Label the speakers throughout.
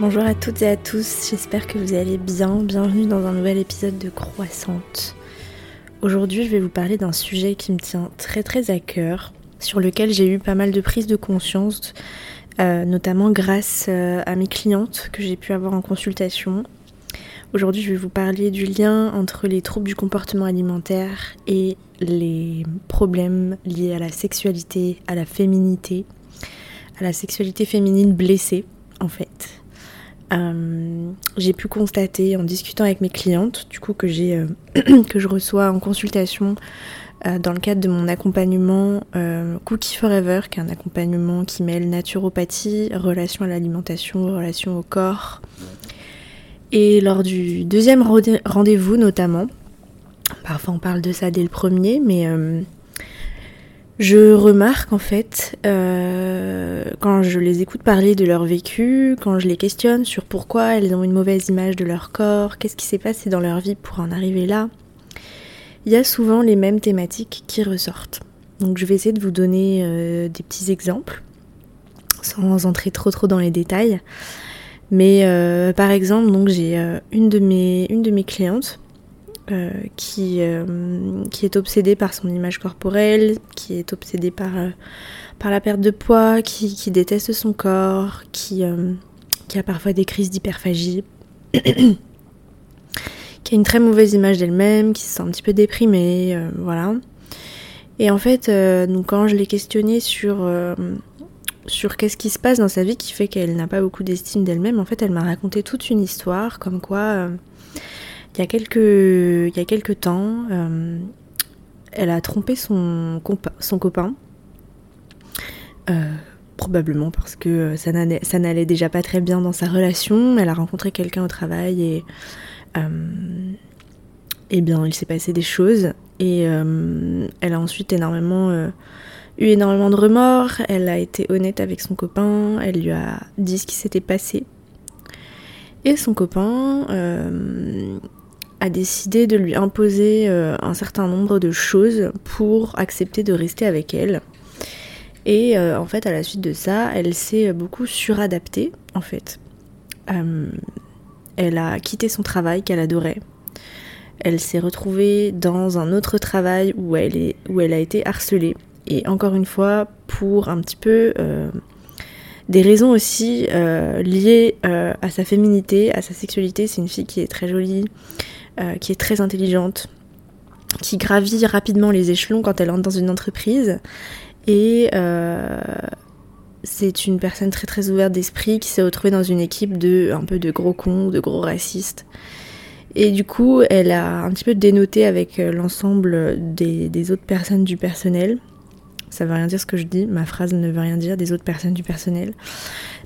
Speaker 1: Bonjour à toutes et à tous, j'espère que vous allez bien. Bienvenue dans un nouvel épisode de Croissante. Aujourd'hui, je vais vous parler d'un sujet qui me tient très très à cœur, sur lequel j'ai eu pas mal de prises de conscience, euh, notamment grâce euh, à mes clientes que j'ai pu avoir en consultation. Aujourd'hui, je vais vous parler du lien entre les troubles du comportement alimentaire et les problèmes liés à la sexualité, à la féminité, à la sexualité féminine blessée en fait. Euh, j'ai pu constater en discutant avec mes clientes, du coup que j'ai euh, que je reçois en consultation euh, dans le cadre de mon accompagnement Cookie Forever, qui est un accompagnement qui mêle naturopathie, relation à l'alimentation, relation au corps. Et lors du deuxième rendez-vous notamment, parfois on parle de ça dès le premier, mais je remarque en fait, euh, quand je les écoute parler de leur vécu, quand je les questionne sur pourquoi elles ont une mauvaise image de leur corps, qu'est-ce qui s'est passé dans leur vie pour en arriver là, il y a souvent les mêmes thématiques qui ressortent. Donc je vais essayer de vous donner euh, des petits exemples, sans entrer trop trop dans les détails. Mais euh, par exemple, donc j'ai une une de mes clientes euh, qui, euh, qui est obsédée par son image corporelle, qui est obsédée par, euh, par la perte de poids, qui, qui déteste son corps, qui, qui a parfois des crises d'hyperphagie, qui a une très mauvaise image d'elle-même, qui se sent un petit peu déprimée, voilà. Et en fait, donc quand je l'ai questionnée sur, sur qu'est-ce qui se passe dans sa vie qui fait qu'elle n'a pas beaucoup d'estime d'elle-même, en fait, elle m'a raconté toute une histoire, comme quoi il y a quelques, temps, euh, elle a trompé son, copain. Euh, probablement parce que ça n'allait déjà pas très bien dans sa relation. Elle a rencontré quelqu'un au travail et euh, eh bien il s'est passé des choses et elle a ensuite énormément eu énormément de remords. Elle a été honnête avec son copain. Elle lui a dit ce qui s'était passé. Et son copain a décidé de lui imposer euh, un certain nombre de choses pour accepter de rester avec elle. Et euh, en fait, à la suite de ça, elle s'est beaucoup suradaptée, en fait. Euh, elle a quitté son travail qu'elle adorait. Elle s'est retrouvée dans un autre travail où elle, est, où elle a été harcelée. Et encore une fois, pour un petit peu des raisons aussi liées à sa féminité, à sa sexualité. C'est une fille qui est très jolie, euh, qui est très intelligente, qui gravit rapidement les échelons quand elle entre dans une entreprise. Et euh, c'est une personne très très ouverte d'esprit qui s'est retrouvée dans une équipe de un peu de gros cons, de gros racistes. Et du coup, elle a un petit peu dénoté avec euh, l'ensemble des, des, autres personnes du personnel. Ça veut rien dire ce que je dis, ma phrase ne veut rien dire des autres personnes du personnel.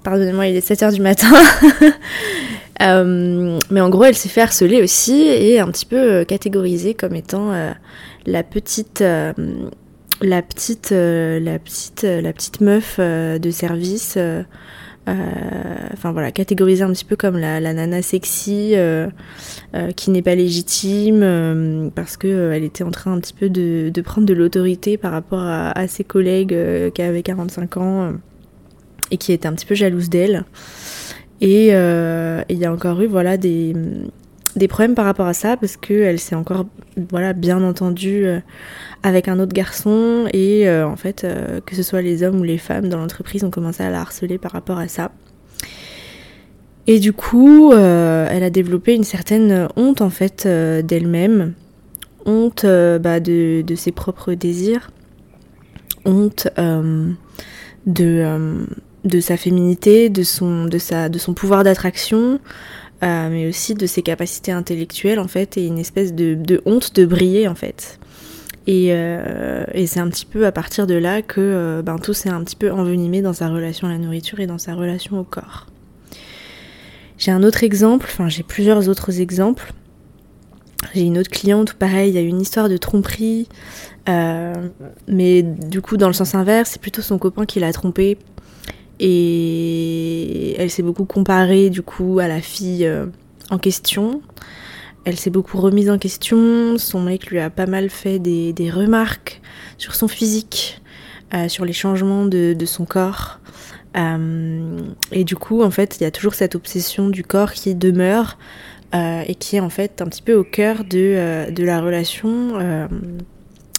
Speaker 1: Pardonnez-moi, il est 7h du matin. Euh, mais en gros, elle s'est fait harceler aussi et un petit peu euh, catégorisée comme étant euh, la petite, la petite, la petite, la petite meuf de service. Enfin voilà, catégorisée un petit peu comme la, nana sexy qui n'est pas légitime parce que elle était en train un petit peu de, de prendre de l'autorité par rapport à, à ses collègues qui avaient 45 ans et qui étaient un petit peu jalouses d'elle. Euh, et il y a encore eu voilà, des, des problèmes par rapport à ça parce qu'elle s'est encore voilà, bien entendue euh, avec un autre garçon. Et euh, en fait que ce soit les hommes ou les femmes dans l'entreprise ont commencé à la harceler par rapport à ça. Et du coup, elle a développé une certaine honte en fait d'elle-même, honte bah, de, de, ses propres désirs, honte de de sa féminité, de son, de sa, de son pouvoir d'attraction, euh, mais aussi de ses capacités intellectuelles en fait, et une espèce de, de honte de briller en fait. Et, euh, et c'est un petit peu à partir de là que euh, ben, tout s'est un petit peu envenimé dans sa relation à la nourriture et dans sa relation au corps. J'ai un autre exemple, enfin j'ai plusieurs autres exemples. J'ai une autre cliente pareil, il y a une histoire de tromperie, mais du coup dans le sens inverse, c'est plutôt son copain qui l'a trompée et elle s'est beaucoup comparée du coup à la fille euh, en question. Elle s'est beaucoup remise en question. Son mec lui a pas mal fait des, remarques sur son physique, euh, sur les changements de, son corps. et du coup, en fait, il y a toujours cette obsession du corps qui demeure et qui est en fait un petit peu au cœur de, de la relation,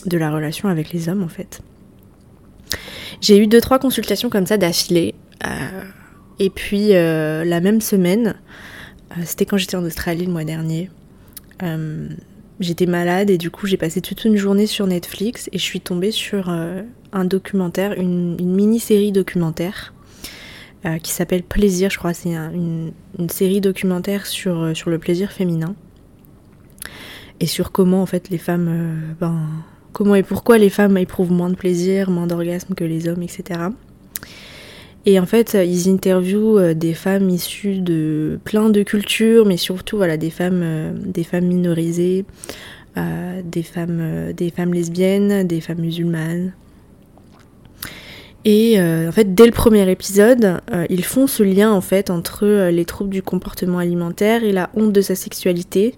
Speaker 1: de la relation avec les hommes, en fait. J'ai eu deux trois consultations comme ça d'affilée. et puis la même semaine, c'était quand j'étais en Australie le mois dernier. Euh, j'étais malade et du coup j'ai passé toute une journée sur Netflix et je suis tombée sur euh, un documentaire, une, mini-série documentaire euh, qui s'appelle Plaisir, je crois. C'est une, série documentaire sur, sur le plaisir féminin et sur comment en fait les femmes, ben, comment et pourquoi les femmes éprouvent moins de plaisir, moins d'orgasme que les hommes, etc. Et en fait, ils interviewent euh, des femmes issues de plein de cultures, mais surtout voilà, des, femmes, euh, des femmes minorisées, euh, des, femmes, lesbiennes, des femmes musulmanes. Et en fait, dès le premier épisode, ils font ce lien en fait entre les troubles du comportement alimentaire et la honte de sa sexualité,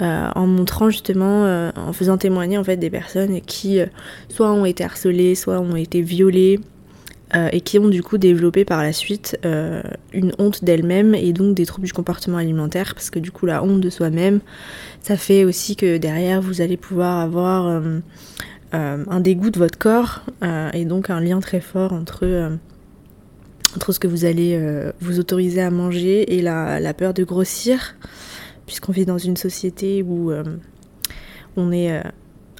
Speaker 1: en montrant justement, en faisant témoigner en fait des personnes qui soit ont été harcelées, soit ont été violées, euh, et qui ont du coup développé par la suite euh, une honte d'elles-mêmes et donc des troubles du comportement alimentaire parce que du coup la honte de soi-même ça fait aussi que derrière vous allez pouvoir avoir euh, un dégoût de votre corps et donc un lien très fort entre, ce que vous allez vous autoriser à manger et la peur de grossir puisqu'on vit dans une société où on est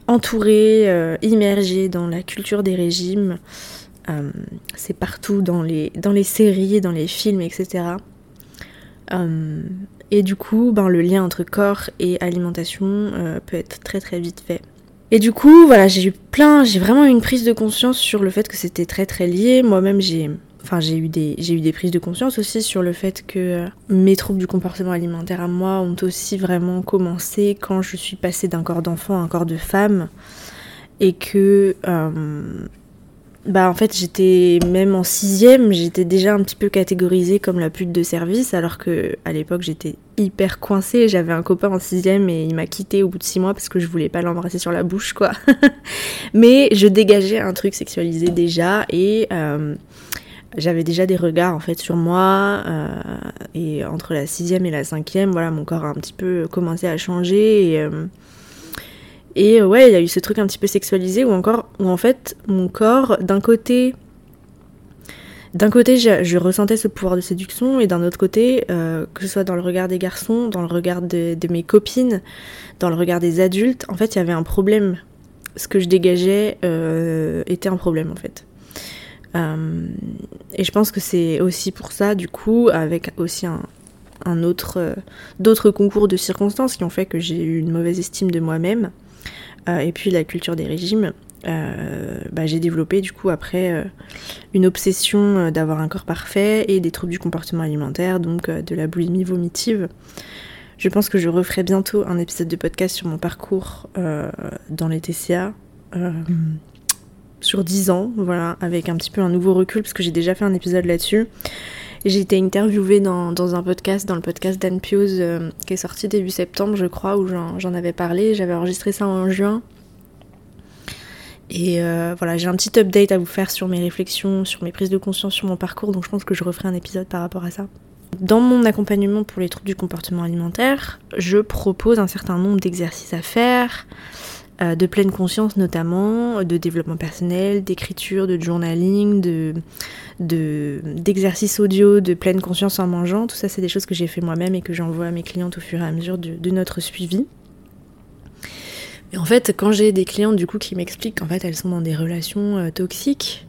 Speaker 1: entouré, immergé dans la culture des régimes euh, c'est partout dans les, dans les séries, dans les films, etc. Euh, et du coup, ben, le lien entre corps et alimentation euh, peut être très très vite fait. Et du coup, voilà, j'ai eu plein, j'ai vraiment eu une prise de conscience sur le fait que c'était très très lié. Moi-même, j'ai, enfin, j'ai eu des, prises de conscience aussi sur le fait que mes troubles du comportement alimentaire à moi ont aussi vraiment commencé quand je suis passée d'un corps d'enfant à un corps de femme et que bah en fait j'étais même en sixième, j'étais déjà un petit peu catégorisée comme la pute de service alors que à l'époque j'étais hyper coincée. J'avais un copain en sixième et il m'a quitté au bout de six mois parce que je voulais pas l'embrasser sur la bouche quoi. Mais je dégageais un truc sexualisé déjà et euh, j'avais déjà des regards en fait sur moi euh, et entre la sixième et la cinquième voilà mon corps a un petit peu commencé à changer et euh, et ouais, il y a eu ce truc un petit peu sexualisé où encore, où en fait, mon corps, d'un côté, d'un côté, je, ressentais ce pouvoir de séduction, et d'un autre côté, euh, que ce soit dans le regard des garçons, dans le regard de, mes copines, dans le regard des adultes, en fait, il y avait un problème. Ce que je dégageais était un problème, en fait. Et je pense que c'est aussi pour ça, du coup, avec aussi un, autre, d'autres concours de circonstances qui ont fait que j'ai eu une mauvaise estime de moi-même. Euh, et puis la culture des régimes, euh, bah, j'ai développé du coup après euh, une obsession d'avoir un corps parfait et des troubles du comportement alimentaire, donc de la boulimie vomitive. Je pense que je referai bientôt un épisode de podcast sur mon parcours dans les TCA. Sur 10 ans, voilà, avec un petit peu un nouveau recul, parce que j'ai déjà fait un épisode là-dessus. J'ai été interviewée dans, un podcast, dans le podcast d'Anne Pioz, euh, qui est sorti début septembre, je crois, où j'en avais parlé. J'avais enregistré ça en juin. Et euh, voilà, j'ai un petit update à vous faire sur mes réflexions, sur mes prises de conscience, sur mon parcours, donc je pense que je referai un épisode par rapport à ça. Dans mon accompagnement pour les troubles du comportement alimentaire, je propose un certain nombre d'exercices à faire, de pleine conscience notamment, de développement personnel, d'écriture, de journaling, de, audio, de pleine conscience en mangeant. Tout ça, c'est des choses que j'ai fait moi-même et que j'envoie à mes clientes au fur et à mesure de, notre suivi. Mais en fait, quand j'ai des clientes du coup qui m'expliquent qu'en fait elles sont dans des relations euh, toxiques,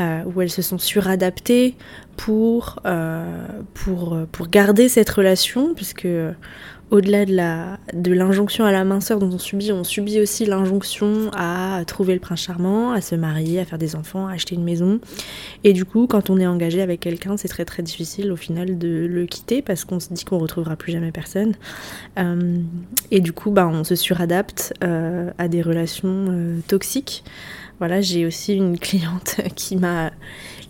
Speaker 1: euh, où elles se sont suradaptées pour, pour, pour garder cette relation, puisque au-delà de la de l'injonction à la minceur dont on subit, on subit aussi l'injonction à trouver le prince charmant, à se marier, à faire des enfants, à acheter une maison. Et du coup, quand on est engagé avec quelqu'un, c'est très très difficile au final de le quitter parce qu'on se dit qu'on retrouvera plus jamais personne. Euh, et du coup, bah, on se suradapte euh, à des relations euh, toxiques. Voilà, j'ai aussi une cliente qui m'a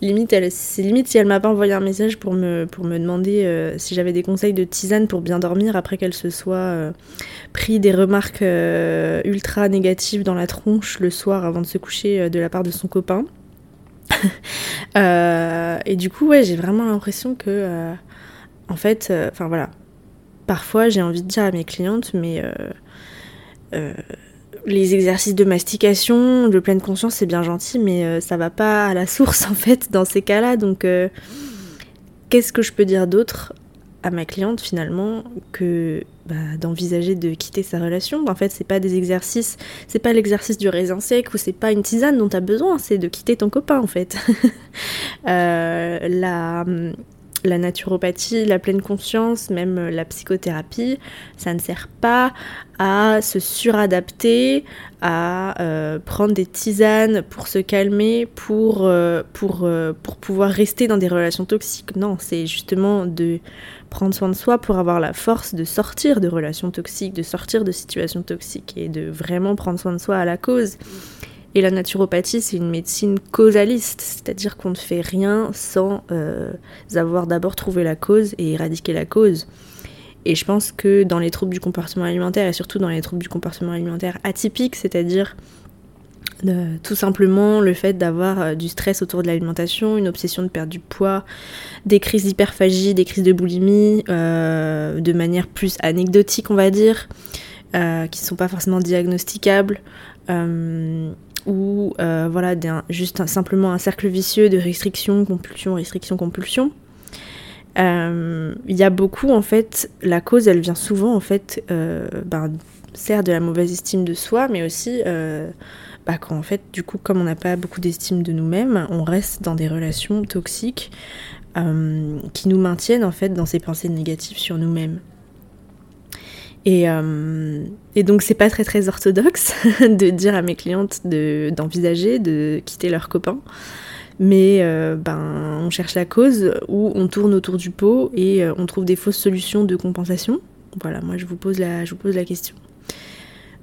Speaker 1: limite, elle, c'est limite si elle m'a pas envoyé un message pour me, pour me demander euh, si j'avais des conseils de tisane pour bien dormir après qu'elle se soit euh, pris des remarques euh, ultra négatives dans la tronche le soir avant de se coucher de la part de son copain. et du coup, ouais, j'ai vraiment l'impression que, en fait, enfin voilà, parfois j'ai envie de dire à mes clientes, mais les exercices de mastication, de pleine conscience, c'est bien gentil, mais ça va pas à la source en fait dans ces cas-là. Donc, qu'est-ce que je peux dire d'autre à ma cliente finalement que bah, d'envisager de quitter sa relation? En fait, c'est pas des exercices, c'est pas l'exercice du raisin sec ou c'est pas une tisane dont tu as besoin, c'est de quitter ton copain en fait. euh, la, la naturopathie, la pleine conscience, même la psychothérapie, ça ne sert pas à se suradapter, à euh, prendre des tisanes pour se calmer, pour, euh, pour, euh, pour pouvoir rester dans des relations toxiques. Non, c'est justement de prendre soin de soi pour avoir la force de sortir de relations toxiques, de sortir de situations toxiques et de vraiment prendre soin de soi à la cause. Et la naturopathie, c'est une médecine causaliste, c'est-à-dire qu'on ne fait rien sans euh, avoir d'abord trouvé la cause et éradiquer la cause. Et je pense que dans les troubles du comportement alimentaire, et surtout dans les troubles du comportement alimentaire atypiques, c'est-à-dire euh, tout simplement le fait d'avoir euh, du stress autour de l'alimentation, une obsession de perdre du poids, des crises d'hyperphagie, des crises de boulimie, de manière plus anecdotique on va dire, qui ne sont pas forcément diagnosticables ou euh, voilà, juste simplement un cercle vicieux de restriction, compulsion, restriction, compulsion. Euh, il y a beaucoup en fait, la cause elle vient souvent en fait, euh, ben, certes de la mauvaise estime de soi, mais aussi bah, quand en fait, du coup, comme on n'a pas beaucoup d'estime de nous-mêmes, on reste dans des relations toxiques qui nous maintiennent en fait dans ces pensées négatives sur nous-mêmes. Euh, et, donc c'est pas très très orthodoxe de dire à mes clientes d'envisager de, quitter leur copain. Mais euh, ben, on cherche la cause ou on tourne autour du pot et euh, on trouve des fausses solutions de compensation. Voilà, moi je vous pose la, je vous pose la question.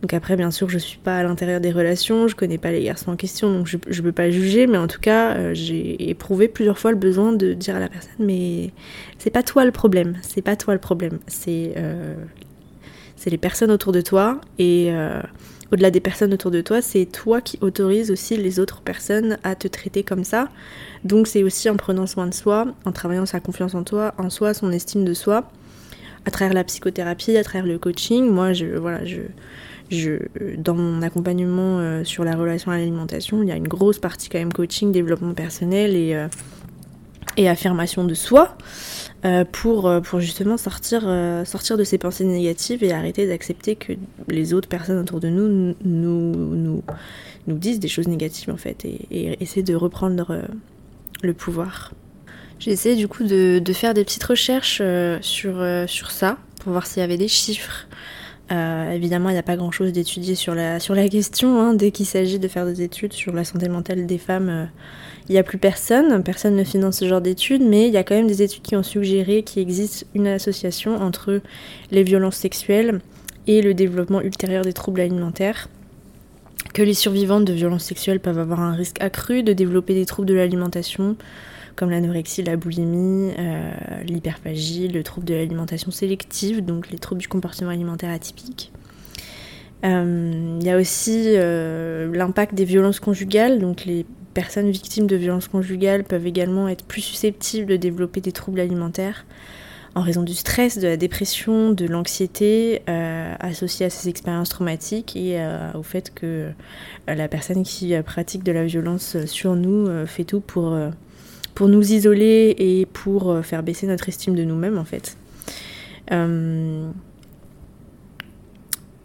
Speaker 1: Donc après, bien sûr, je suis pas à l'intérieur des relations, je connais pas les garçons en question, donc je, je peux pas juger, mais en tout cas, j'ai éprouvé plusieurs fois le besoin de dire à la personne, mais c'est pas toi le problème, c'est pas toi le problème, c'est c'est les personnes autour de toi et euh, au-delà des personnes autour de toi, c'est toi qui autorise aussi les autres personnes à te traiter comme ça. Donc c'est aussi en prenant soin de soi, en travaillant sa confiance en toi, en soi, son estime de soi, à travers la psychothérapie, à travers le coaching. Moi, je voilà, je dans mon accompagnement euh, sur la relation à l'alimentation, il y a une grosse partie quand même coaching, développement personnel et, euh, et affirmation de soi. Euh, pour, euh, pour justement sortir, euh, sortir de ces pensées négatives et arrêter d'accepter que les autres personnes autour de nous nous, nous, nous disent des choses négatives en fait et, essayer de reprendre le pouvoir. J'ai essayé du coup de, de, faire des petites recherches sur, sur ça pour voir s'il y avait des chiffres. Évidemment, il n'y a pas grand-chose d'étudier sur la, sur la question. Hein, dès qu'il s'agit de faire des études sur la santé mentale des femmes, il n'y a plus personne, personne ne finance ce genre d'études, mais il y a quand même des études qui ont suggéré qu'il existe une association entre les violences sexuelles et le développement ultérieur des troubles alimentaires que les survivantes de violences sexuelles peuvent avoir un risque accru de développer des troubles de l'alimentation, comme l'anorexie, la boulimie, euh, l'hyperphagie, le trouble de l'alimentation sélective, donc les troubles du comportement alimentaire atypique. Euh, il y a aussi euh, l'impact des violences conjugales, donc les personnes victimes de violences conjugales peuvent également être plus susceptibles de développer des troubles alimentaires en raison du stress, de la dépression, de l'anxiété euh, associée à ces expériences traumatiques et euh, au fait que euh, la personne qui pratique de la violence sur nous fait tout pour, pour nous isoler et pour faire baisser notre estime de nous-mêmes en fait.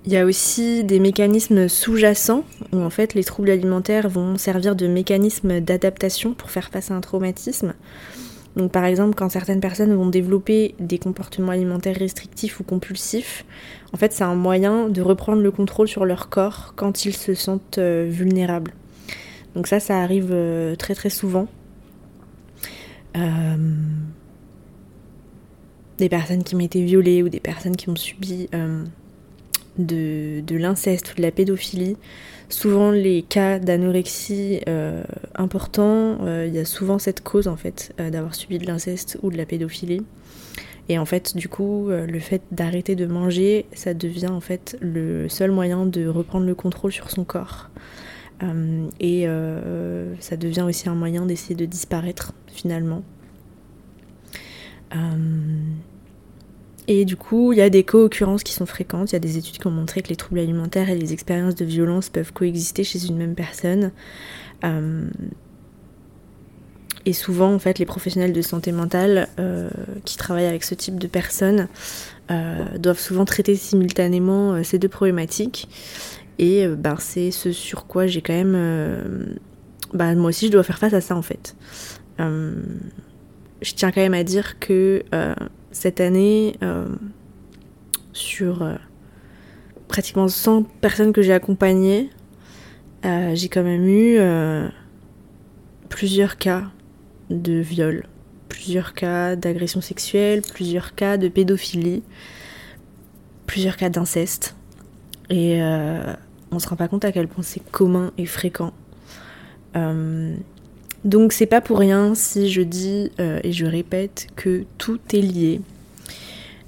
Speaker 1: Il y a aussi des mécanismes sous-jacents où en fait les troubles alimentaires vont servir de mécanisme d'adaptation pour faire face à un traumatisme. Donc par exemple quand certaines personnes vont développer des comportements alimentaires restrictifs ou compulsifs, en fait c'est un moyen de reprendre le contrôle sur leur corps quand ils se sentent euh, vulnérables. Donc ça ça arrive euh, très très souvent. Euh, des personnes qui ont été violées ou des personnes qui ont subi de, l'inceste ou de la pédophilie. Souvent les cas d'anorexie euh, importants, euh, il y a souvent cette cause en fait euh, d'avoir subi de l'inceste ou de la pédophilie. Et en fait, du coup, le fait d'arrêter de manger, ça devient en fait le seul moyen de reprendre le contrôle sur son corps. Et ça devient aussi un moyen d'essayer de disparaître finalement. Et du coup, il y a des co-occurrences qui sont fréquentes. Il y a des études qui ont montré que les troubles alimentaires et les expériences de violence peuvent coexister chez une même personne. Euh, et souvent, en fait, les professionnels de santé mentale euh, qui travaillent avec ce type de personnes euh, doivent souvent traiter simultanément ces deux problématiques. Et ben, c'est ce sur quoi j'ai quand même... Ben, moi aussi, je dois faire face à ça, en fait. je tiens quand même à dire que cette année, euh, sur euh, pratiquement 100 personnes que j'ai accompagnées, euh, j'ai quand même eu plusieurs cas de viol, plusieurs cas d'agression sexuelle, plusieurs cas de pédophilie, plusieurs cas d'inceste. Et on se rend pas compte à quel point c'est commun et fréquent. Donc c'est pas pour rien si je dis euh, et je répète que tout est lié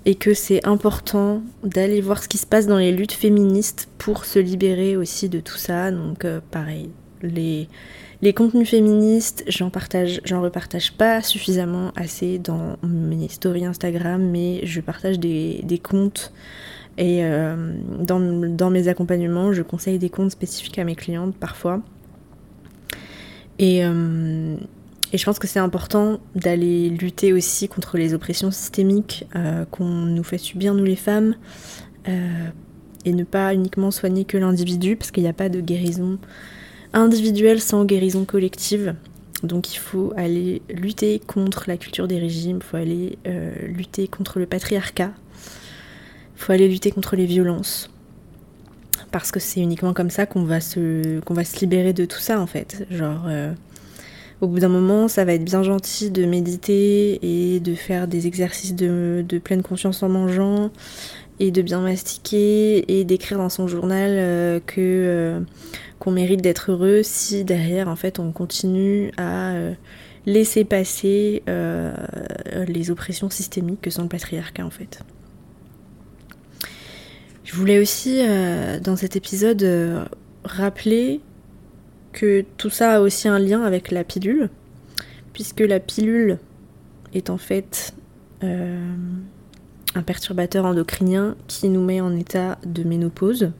Speaker 1: et que c'est important d'aller voir ce qui se passe dans les luttes féministes pour se libérer aussi de tout ça. Donc euh, pareil, les, les contenus féministes, j'en partage, j'en repartage pas suffisamment assez dans mes stories Instagram, mais je partage des, comptes et euh, dans, dans mes accompagnements, je conseille des comptes spécifiques à mes clientes parfois. Euh, et, je pense que c'est important d'aller lutter aussi contre les oppressions systémiques euh, qu'on nous fait subir, nous les femmes, et ne pas uniquement soigner que l'individu, parce qu'il n'y a pas de guérison individuelle sans guérison collective. Donc il faut aller lutter contre la culture des régimes, il faut aller lutter contre le patriarcat, faut aller lutter contre les violences parce que c'est uniquement comme ça qu'on va se qu'on va se libérer de tout ça en fait. Genre euh, au bout d'un moment, ça va être bien gentil de méditer et de faire des exercices de, pleine conscience en mangeant et de bien mastiquer et d'écrire dans son journal euh, que euh, qu'on mérite d'être heureux si derrière en fait on continue à laisser passer les oppressions systémiques que sont le patriarcat en fait. Je voulais aussi, euh, dans cet épisode, euh, rappeler que tout ça a aussi un lien avec la pilule, puisque la pilule est en fait euh, un perturbateur endocrinien qui nous met en état de ménopause.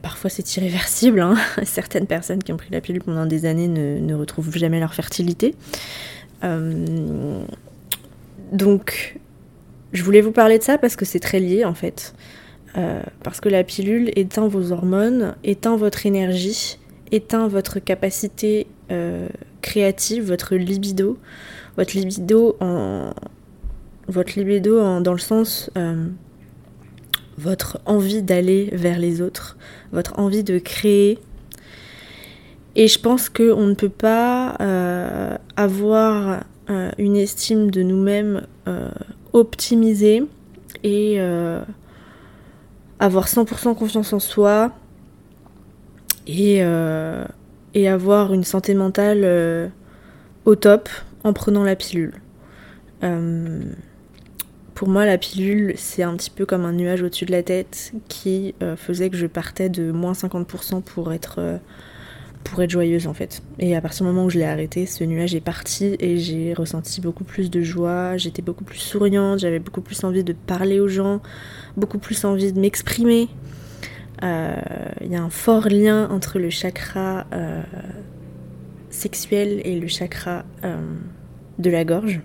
Speaker 1: parfois c'est irréversible, hein. certaines personnes qui ont pris la pilule pendant des années ne, ne retrouvent jamais leur fertilité. donc je voulais vous parler de ça parce que c'est très lié en fait. Euh, parce que la pilule éteint vos hormones, éteint votre énergie, éteint votre capacité euh, créative, votre libido. Votre libido en. Votre libido en, dans le sens. Euh, votre envie d'aller vers les autres, votre envie de créer. Et je pense qu'on ne peut pas avoir une estime de nous-mêmes optimiser et euh, avoir 100% confiance en soi et, euh, et, avoir une santé mentale euh, au top en prenant la pilule. pour moi, la pilule, c'est un petit peu comme un nuage au-dessus de la tête qui faisait que je partais de moins 50% pour être pour être joyeuse en fait. Et à partir du moment où je l'ai arrêté, ce nuage est parti et j'ai ressenti beaucoup plus de joie, j'étais beaucoup plus souriante, j'avais beaucoup plus envie de parler aux gens, beaucoup plus envie de m'exprimer. Euh, il y a un fort lien entre le chakra euh, sexuel et le chakra euh, de la gorge.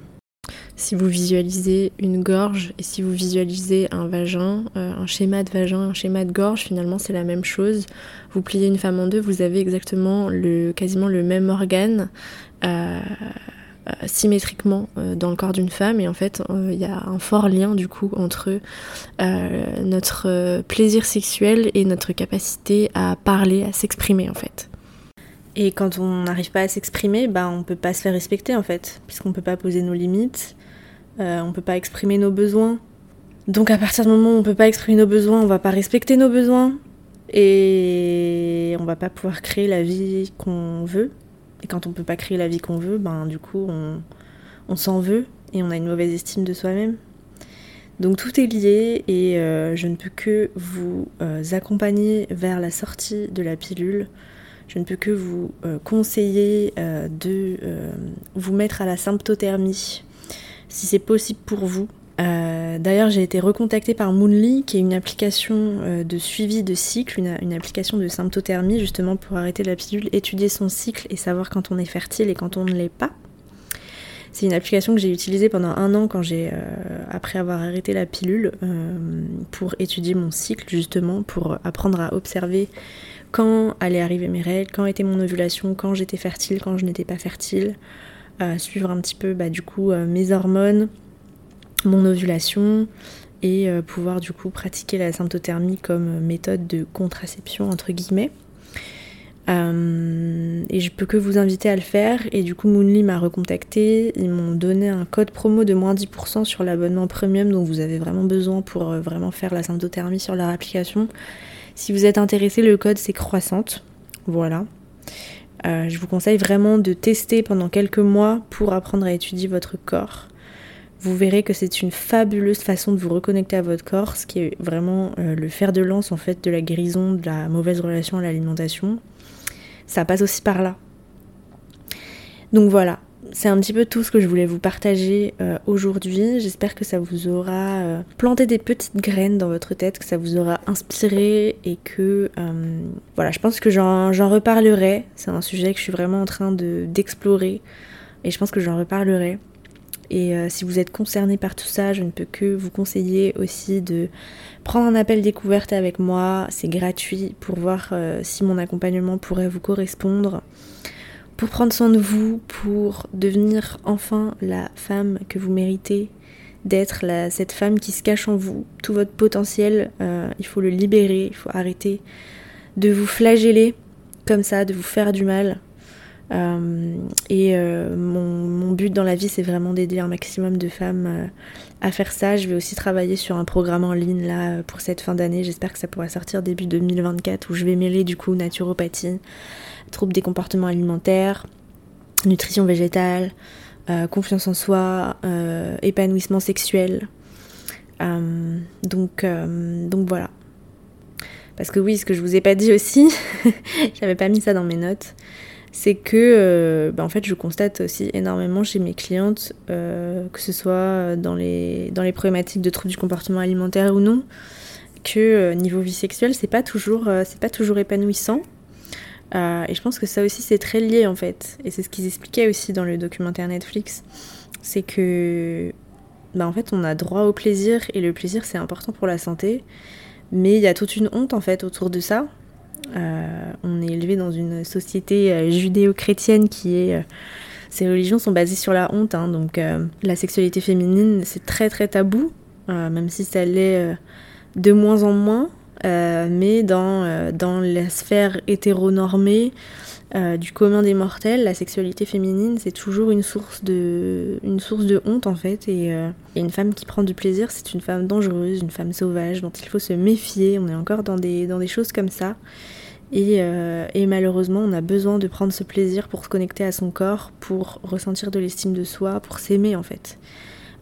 Speaker 1: Si vous visualisez une gorge et si vous visualisez un vagin, euh, un schéma de vagin, un schéma de gorge, finalement c'est la même chose. Vous pliez une femme en deux, vous avez exactement le, quasiment le même organe euh, euh, symétriquement dans le corps d'une femme et en fait il y a un fort lien du coup entre notre plaisir sexuel et notre capacité à parler, à s'exprimer en fait. Et quand on n'arrive pas à s'exprimer, bah, on peut pas se faire respecter en fait, puisqu'on peut pas poser nos limites, euh, on peut pas exprimer nos besoins. Donc à partir du moment où on peut pas exprimer nos besoins, on va pas respecter nos besoins et on va pas pouvoir créer la vie qu'on veut. Et quand on peut pas créer la vie qu'on veut, ben du coup on, on s'en veut et on a une mauvaise estime de soi-même. Donc tout est lié et je ne peux que vous accompagner vers la sortie de la pilule. Je ne peux que vous conseiller de vous mettre à la symptothermie si c'est possible pour vous. Euh, d'ailleurs, j'ai été recontactée par Moonly, qui est une application euh, de suivi de cycle, une, application de symptothermie, justement pour arrêter la pilule, étudier son cycle et savoir quand on est fertile et quand on ne l'est pas. C'est une application que j'ai utilisée pendant un an quand j'ai, euh, après avoir arrêté la pilule, pour étudier mon cycle, justement, pour apprendre à observer quand allaient arriver mes règles, quand était mon ovulation, quand j'étais fertile, quand je n'étais pas fertile, suivre un petit peu, bah, du coup, mes hormones mon ovulation et euh, pouvoir du coup pratiquer la symptothermie comme méthode de contraception entre guillemets. Euh, et je peux que vous inviter à le faire. Et du coup, Moonly m'a recontacté. Ils m'ont donné un code promo de moins 10% sur l'abonnement premium dont vous avez vraiment besoin pour euh, vraiment faire la symptothermie sur leur application. Si vous êtes intéressé, le code c'est croissante. Voilà. Je vous conseille vraiment de tester pendant quelques mois pour apprendre à étudier votre corps vous verrez que c'est une fabuleuse façon de vous reconnecter à votre corps, ce qui est vraiment euh, le fer de lance en fait de la guérison de la mauvaise relation à l'alimentation. Ça passe aussi par là. Donc voilà, c'est un petit peu tout ce que je voulais vous partager euh, aujourd'hui. J'espère que ça vous aura euh, planté des petites graines dans votre tête, que ça vous aura inspiré et que voilà, je pense que j'en reparlerai. C'est un sujet que je suis vraiment en train d'explorer et je pense que j'en reparlerai. Et euh, si vous êtes concerné par tout ça, je ne peux que vous conseiller aussi de prendre un appel découverte avec moi. C'est gratuit pour voir euh, si mon accompagnement pourrait vous correspondre. Pour prendre soin de vous, pour devenir enfin la femme que vous méritez d'être, cette femme qui se cache en vous. Tout votre potentiel, euh, il faut le libérer, il faut arrêter de vous flageller comme ça, de vous faire du mal. Euh, et euh, mon, but dans la vie, c'est vraiment d'aider un maximum de femmes à faire ça. Je vais aussi travailler sur un programme en ligne là pour cette fin d'année. J'espère que ça pourra sortir début 2024 où je vais mêler du coup naturopathie, troubles des comportements alimentaires, nutrition végétale, confiance en soi, épanouissement sexuel. donc, donc voilà. Parce que oui, ce que je vous ai pas dit aussi, j'avais pas mis ça dans mes notes, c'est que euh, bah, en fait je constate aussi énormément chez mes clientes, euh, que ce soit dans les, dans les problématiques de troubles du comportement alimentaire ou non, que euh, niveau vie sexuelle c'est pas toujours c'est pas toujours épanouissant. Et je pense que ça aussi c'est très lié en fait. Et c'est ce qu'ils expliquaient aussi dans le documentaire Netflix. C'est que bah, en fait on a droit au plaisir et le plaisir c'est important pour la santé. Mais il y a toute une honte en fait autour de ça. Euh, on est élevé dans une société euh, judéo-chrétienne qui est euh, ces religions sont basées sur la honte, hein, donc la sexualité féminine c'est très très tabou, même si ça l'est de moins en moins, mais dans, dans la sphère hétéronormée du commun des mortels, la sexualité féminine c'est toujours une source de, une source de honte en fait, et, et une femme qui prend du plaisir c'est une femme dangereuse, une femme sauvage dont il faut se méfier, on est encore dans des, dans des choses comme ça. Euh, et, malheureusement, on a besoin de prendre ce plaisir pour se connecter à son corps, pour ressentir de l'estime de soi, pour s'aimer en fait.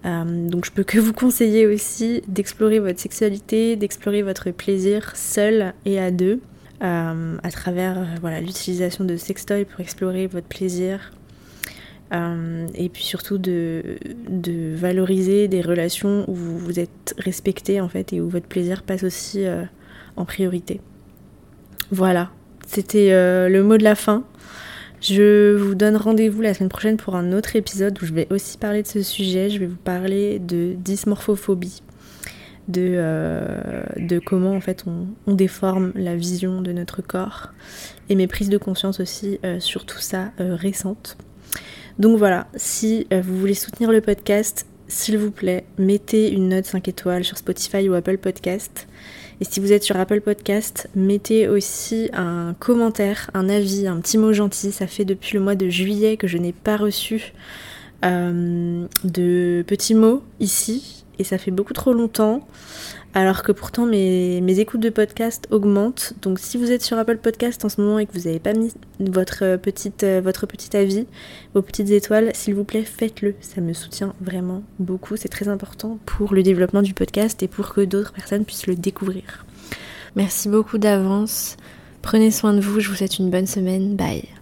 Speaker 1: Euh, donc je peux que vous conseiller aussi d'explorer votre sexualité, d'explorer votre plaisir seul et à deux, euh, à travers voilà l'utilisation de sextoy pour explorer votre plaisir. et puis surtout de, valoriser des relations où vous, vous êtes respecté en fait et où votre plaisir passe aussi en priorité. Voilà, c'était euh, le mot de la fin. Je vous donne rendez-vous la semaine prochaine pour un autre épisode où je vais aussi parler de ce sujet. Je vais vous parler de dysmorphophobie, de, euh, comment en fait on, déforme la vision de notre corps et mes prises de conscience aussi euh, sur tout ça récentes. Donc voilà, si vous voulez soutenir le podcast, s'il vous plaît, mettez une note 5 étoiles sur Spotify ou Apple Podcast. Et si vous êtes sur Apple Podcast, mettez aussi un commentaire, un avis, un petit mot gentil. Ça fait depuis le mois de juillet que je n'ai pas reçu euh, de petits mots ici. Et ça fait beaucoup trop longtemps. Alors que pourtant mes, écoutes de podcast augmentent. Donc si vous êtes sur Apple Podcast en ce moment et que vous n'avez pas mis votre, petite, votre petit avis, vos petites étoiles, s'il vous plaît, faites-le. Ça me soutient vraiment beaucoup. C'est très important pour le développement du podcast et pour que d'autres personnes puissent le découvrir. Merci beaucoup d'avance. Prenez soin de vous, je vous souhaite une bonne semaine. Bye.